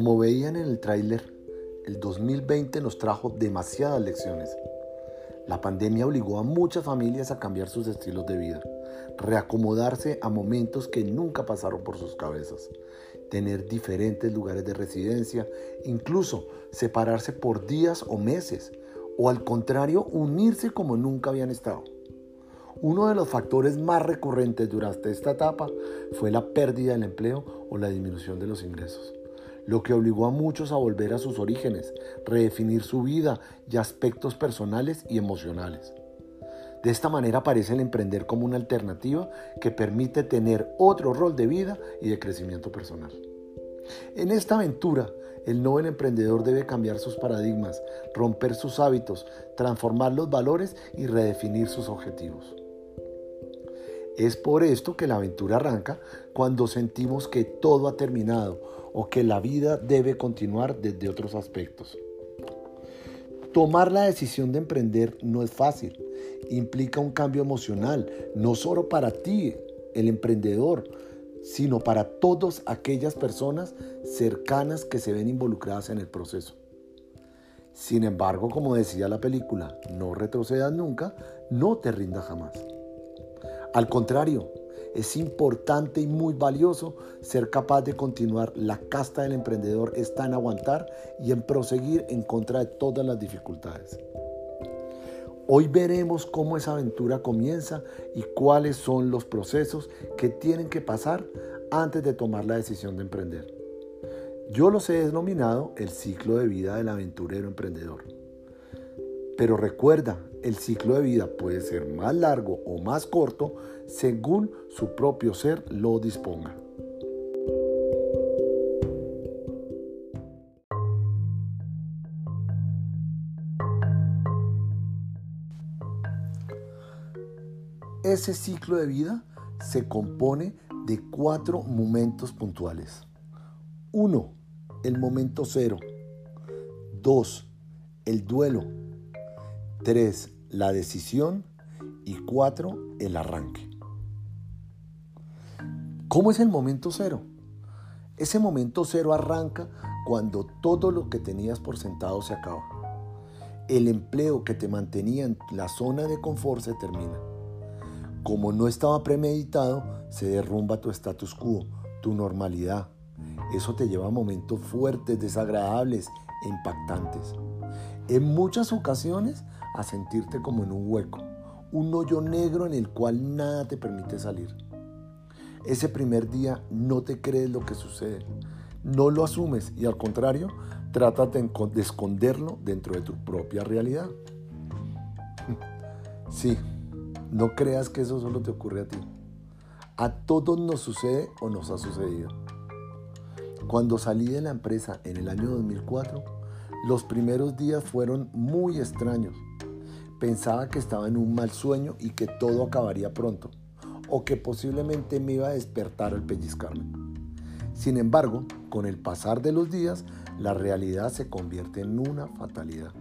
Como veían en el tráiler, el 2020 nos trajo demasiadas lecciones. La pandemia obligó a muchas familias a cambiar sus estilos de vida, reacomodarse a momentos que nunca pasaron por sus cabezas, tener diferentes lugares de residencia, incluso separarse por días o meses, o al contrario, unirse como nunca habían estado. Uno de los factores más recurrentes durante esta etapa fue la pérdida del empleo o la disminución de los ingresos, lo que obligó a muchos a volver a sus orígenes, redefinir su vida y aspectos personales y emocionales. De esta manera aparece el emprender como una alternativa que permite tener otro rol de vida y de crecimiento personal. En esta aventura, el nuevo emprendedor debe cambiar sus paradigmas, romper sus hábitos, transformar los valores y redefinir sus objetivos. Es por esto que la aventura arranca cuando sentimos que todo ha terminado o que la vida debe continuar desde otros aspectos. Tomar la decisión de emprender no es fácil. Implica un cambio emocional, no solo para ti, el emprendedor, sino para todas aquellas personas cercanas que se ven involucradas en el proceso. Sin embargo, como decía la película, no retrocedas nunca, no te rindas jamás. Al contrario, es importante y muy valioso ser capaz de continuar. La casta del emprendedor está en aguantar y en proseguir en contra de todas las dificultades. Hoy veremos cómo esa aventura comienza y cuáles son los procesos que tienen que pasar antes de tomar la decisión de emprender. Yo los he denominado el ciclo de vida del aventurero emprendedor. Pero recuerda, el ciclo de vida puede ser más largo o más corto según su propio ser lo disponga. Ese ciclo de vida se compone de cuatro momentos puntuales. Uno, El momento cero. Dos, El duelo. Tres, La decisión. Y cuatro, El arranque. ¿Cómo es el momento cero? Ese momento cero arranca cuando todo lo que tenías por sentado se acaba. El empleo que te mantenía en la zona de confort se termina como no estaba premeditado, se derrumba tu status quo, tu normalidad. Eso te lleva a momentos fuertes, desagradables impactantes. En muchas ocasiones a sentirte como en un hueco, un hoyo negro en el cual nada te permite salir. Ese primer día no te crees lo que sucede, no lo asumes y al contrario, tratas de esconderlo dentro de tu propia realidad. Sí, no creas que eso solo te ocurre a ti. A todos nos sucede o nos ha sucedido. Cuando salí de la empresa en el año 2004, los primeros días fueron muy extraños. Pensaba que estaba en un mal sueño y que todo acabaría pronto, o que posiblemente me iba a despertar al pellizcarme. Sin embargo, con el pasar de los días, la realidad se convierte en una fatalidad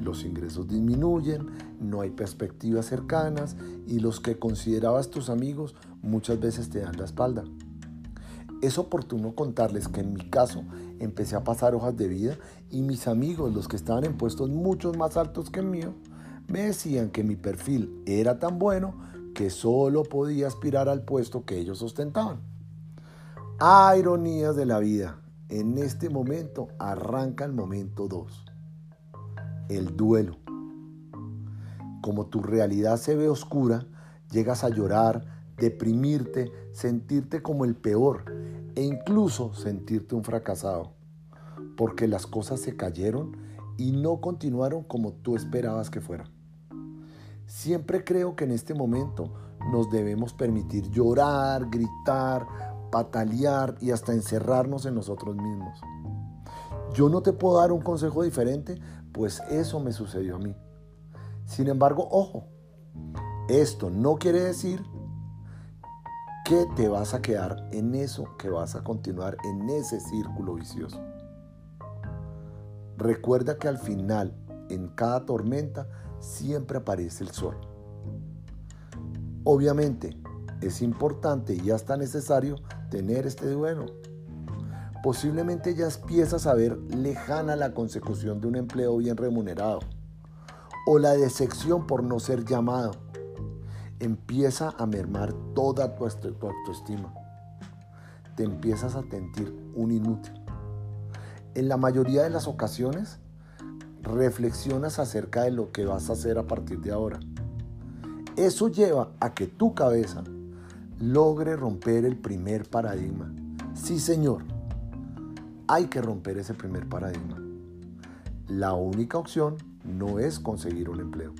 los ingresos disminuyen, no hay perspectivas cercanas y los que considerabas tus amigos muchas veces te dan la espalda. Es oportuno contarles que en mi caso empecé a pasar hojas de vida y mis amigos, los que estaban en puestos mucho más altos que el mío, me decían que mi perfil era tan bueno que solo podía aspirar al puesto que ellos ostentaban. Ah, ironías de la vida. En este momento arranca el momento 2 el duelo. Como tu realidad se ve oscura, llegas a llorar, deprimirte, sentirte como el peor e incluso sentirte un fracasado, porque las cosas se cayeron y no continuaron como tú esperabas que fueran. Siempre creo que en este momento nos debemos permitir llorar, gritar, patalear y hasta encerrarnos en nosotros mismos. Yo no te puedo dar un consejo diferente pues eso me sucedió a mí. Sin embargo, ojo, esto no quiere decir que te vas a quedar en eso, que vas a continuar en ese círculo vicioso. Recuerda que al final, en cada tormenta, siempre aparece el sol. Obviamente, es importante y hasta necesario tener este duelo, Posiblemente ya empiezas a ver lejana la consecución de un empleo bien remunerado o la decepción por no ser llamado. Empieza a mermar toda tu, autoestima. Te empiezas a sentir un inútil. En la mayoría de las ocasiones, reflexionas acerca de lo que vas a hacer a partir de ahora. Eso lleva a que tu cabeza logre romper el primer paradigma. Sí, señor, hay que romper ese primer paradigma. La única opción no es conseguir un empleo.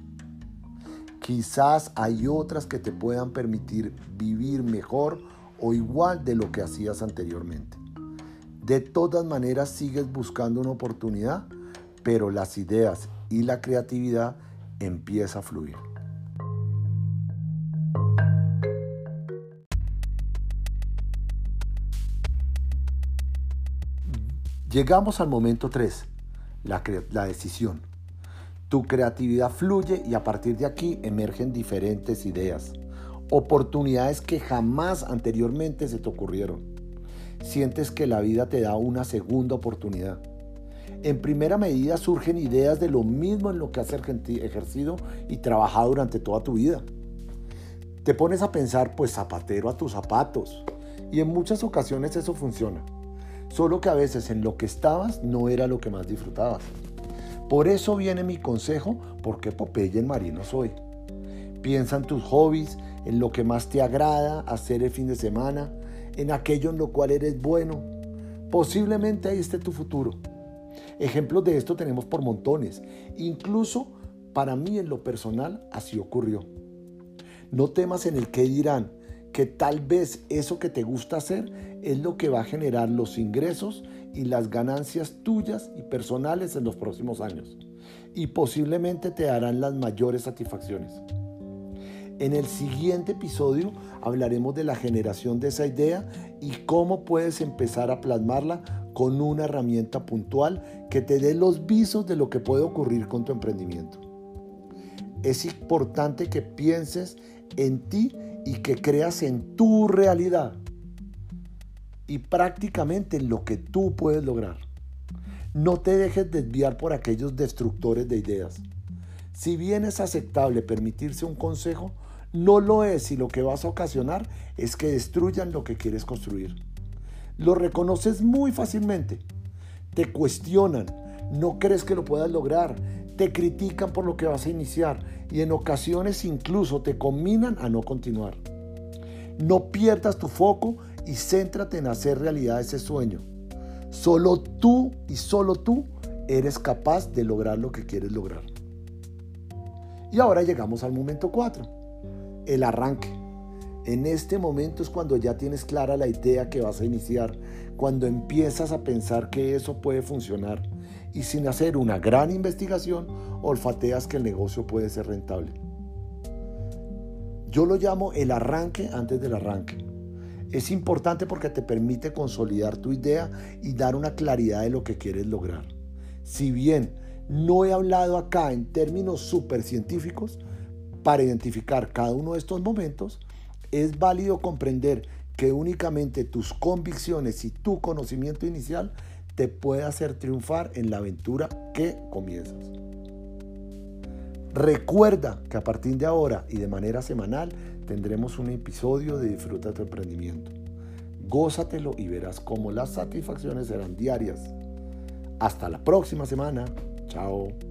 Quizás hay otras que te puedan permitir vivir mejor o igual de lo que hacías anteriormente. De todas maneras sigues buscando una oportunidad, pero las ideas y la creatividad empieza a fluir. Llegamos al momento 3, la, la, decisión. Tu creatividad fluye y a partir de aquí emergen diferentes ideas, oportunidades que jamás anteriormente se te ocurrieron. Sientes que la vida te da una segunda oportunidad. En primera medida surgen ideas de lo mismo en lo que has ejercido y trabajado durante toda tu vida. Te pones a pensar, pues zapatero a tus zapatos. Y en muchas ocasiones eso funciona. Solo que a veces en lo que estabas no era lo que más disfrutabas. Por eso viene mi consejo, porque Popeye en marino soy. Piensa en tus hobbies, en lo que más te agrada hacer el fin de semana, en aquello en lo cual eres bueno. Posiblemente ahí esté tu futuro. Ejemplos de esto tenemos por montones. Incluso para mí en lo personal así ocurrió. No temas en el qué dirán, que tal vez eso que te gusta hacer es lo que va a generar los ingresos y las ganancias tuyas y personales en los próximos años. Y posiblemente te darán las mayores satisfacciones. En el siguiente episodio hablaremos de la generación de esa idea y cómo puedes empezar a plasmarla con una herramienta puntual que te dé los visos de lo que puede ocurrir con tu emprendimiento. Es importante que pienses en ti y que creas en tu realidad y prácticamente en lo que tú puedes lograr. No te dejes desviar por aquellos destructores de ideas. Si bien es aceptable permitirse un consejo, no lo es si lo que vas a ocasionar es que destruyan lo que quieres construir. Lo reconoces muy fácilmente. Te cuestionan, no crees que lo puedas lograr, te critican por lo que vas a iniciar y en ocasiones incluso te combinan a no continuar. No pierdas tu foco y céntrate en hacer realidad ese sueño. Solo tú y solo tú eres capaz de lograr lo que quieres lograr. Y ahora llegamos al momento 4, el arranque. En este momento es cuando ya tienes clara la idea que vas a iniciar, cuando empiezas a pensar que eso puede funcionar y sin hacer una gran investigación olfateas que el negocio puede ser rentable. Yo lo llamo el arranque antes del arranque. Es importante porque te permite consolidar tu idea y dar una claridad de lo que quieres lograr. Si bien no he hablado acá en términos super científicos, para identificar cada uno de estos momentos, es válido comprender que únicamente tus convicciones y tu conocimiento inicial te puede hacer triunfar en la aventura que comienzas. Recuerda que a partir de ahora y de manera semanal tendremos un episodio de Disfruta tu emprendimiento. Gózatelo y verás cómo las satisfacciones serán diarias. Hasta la próxima semana. Chao.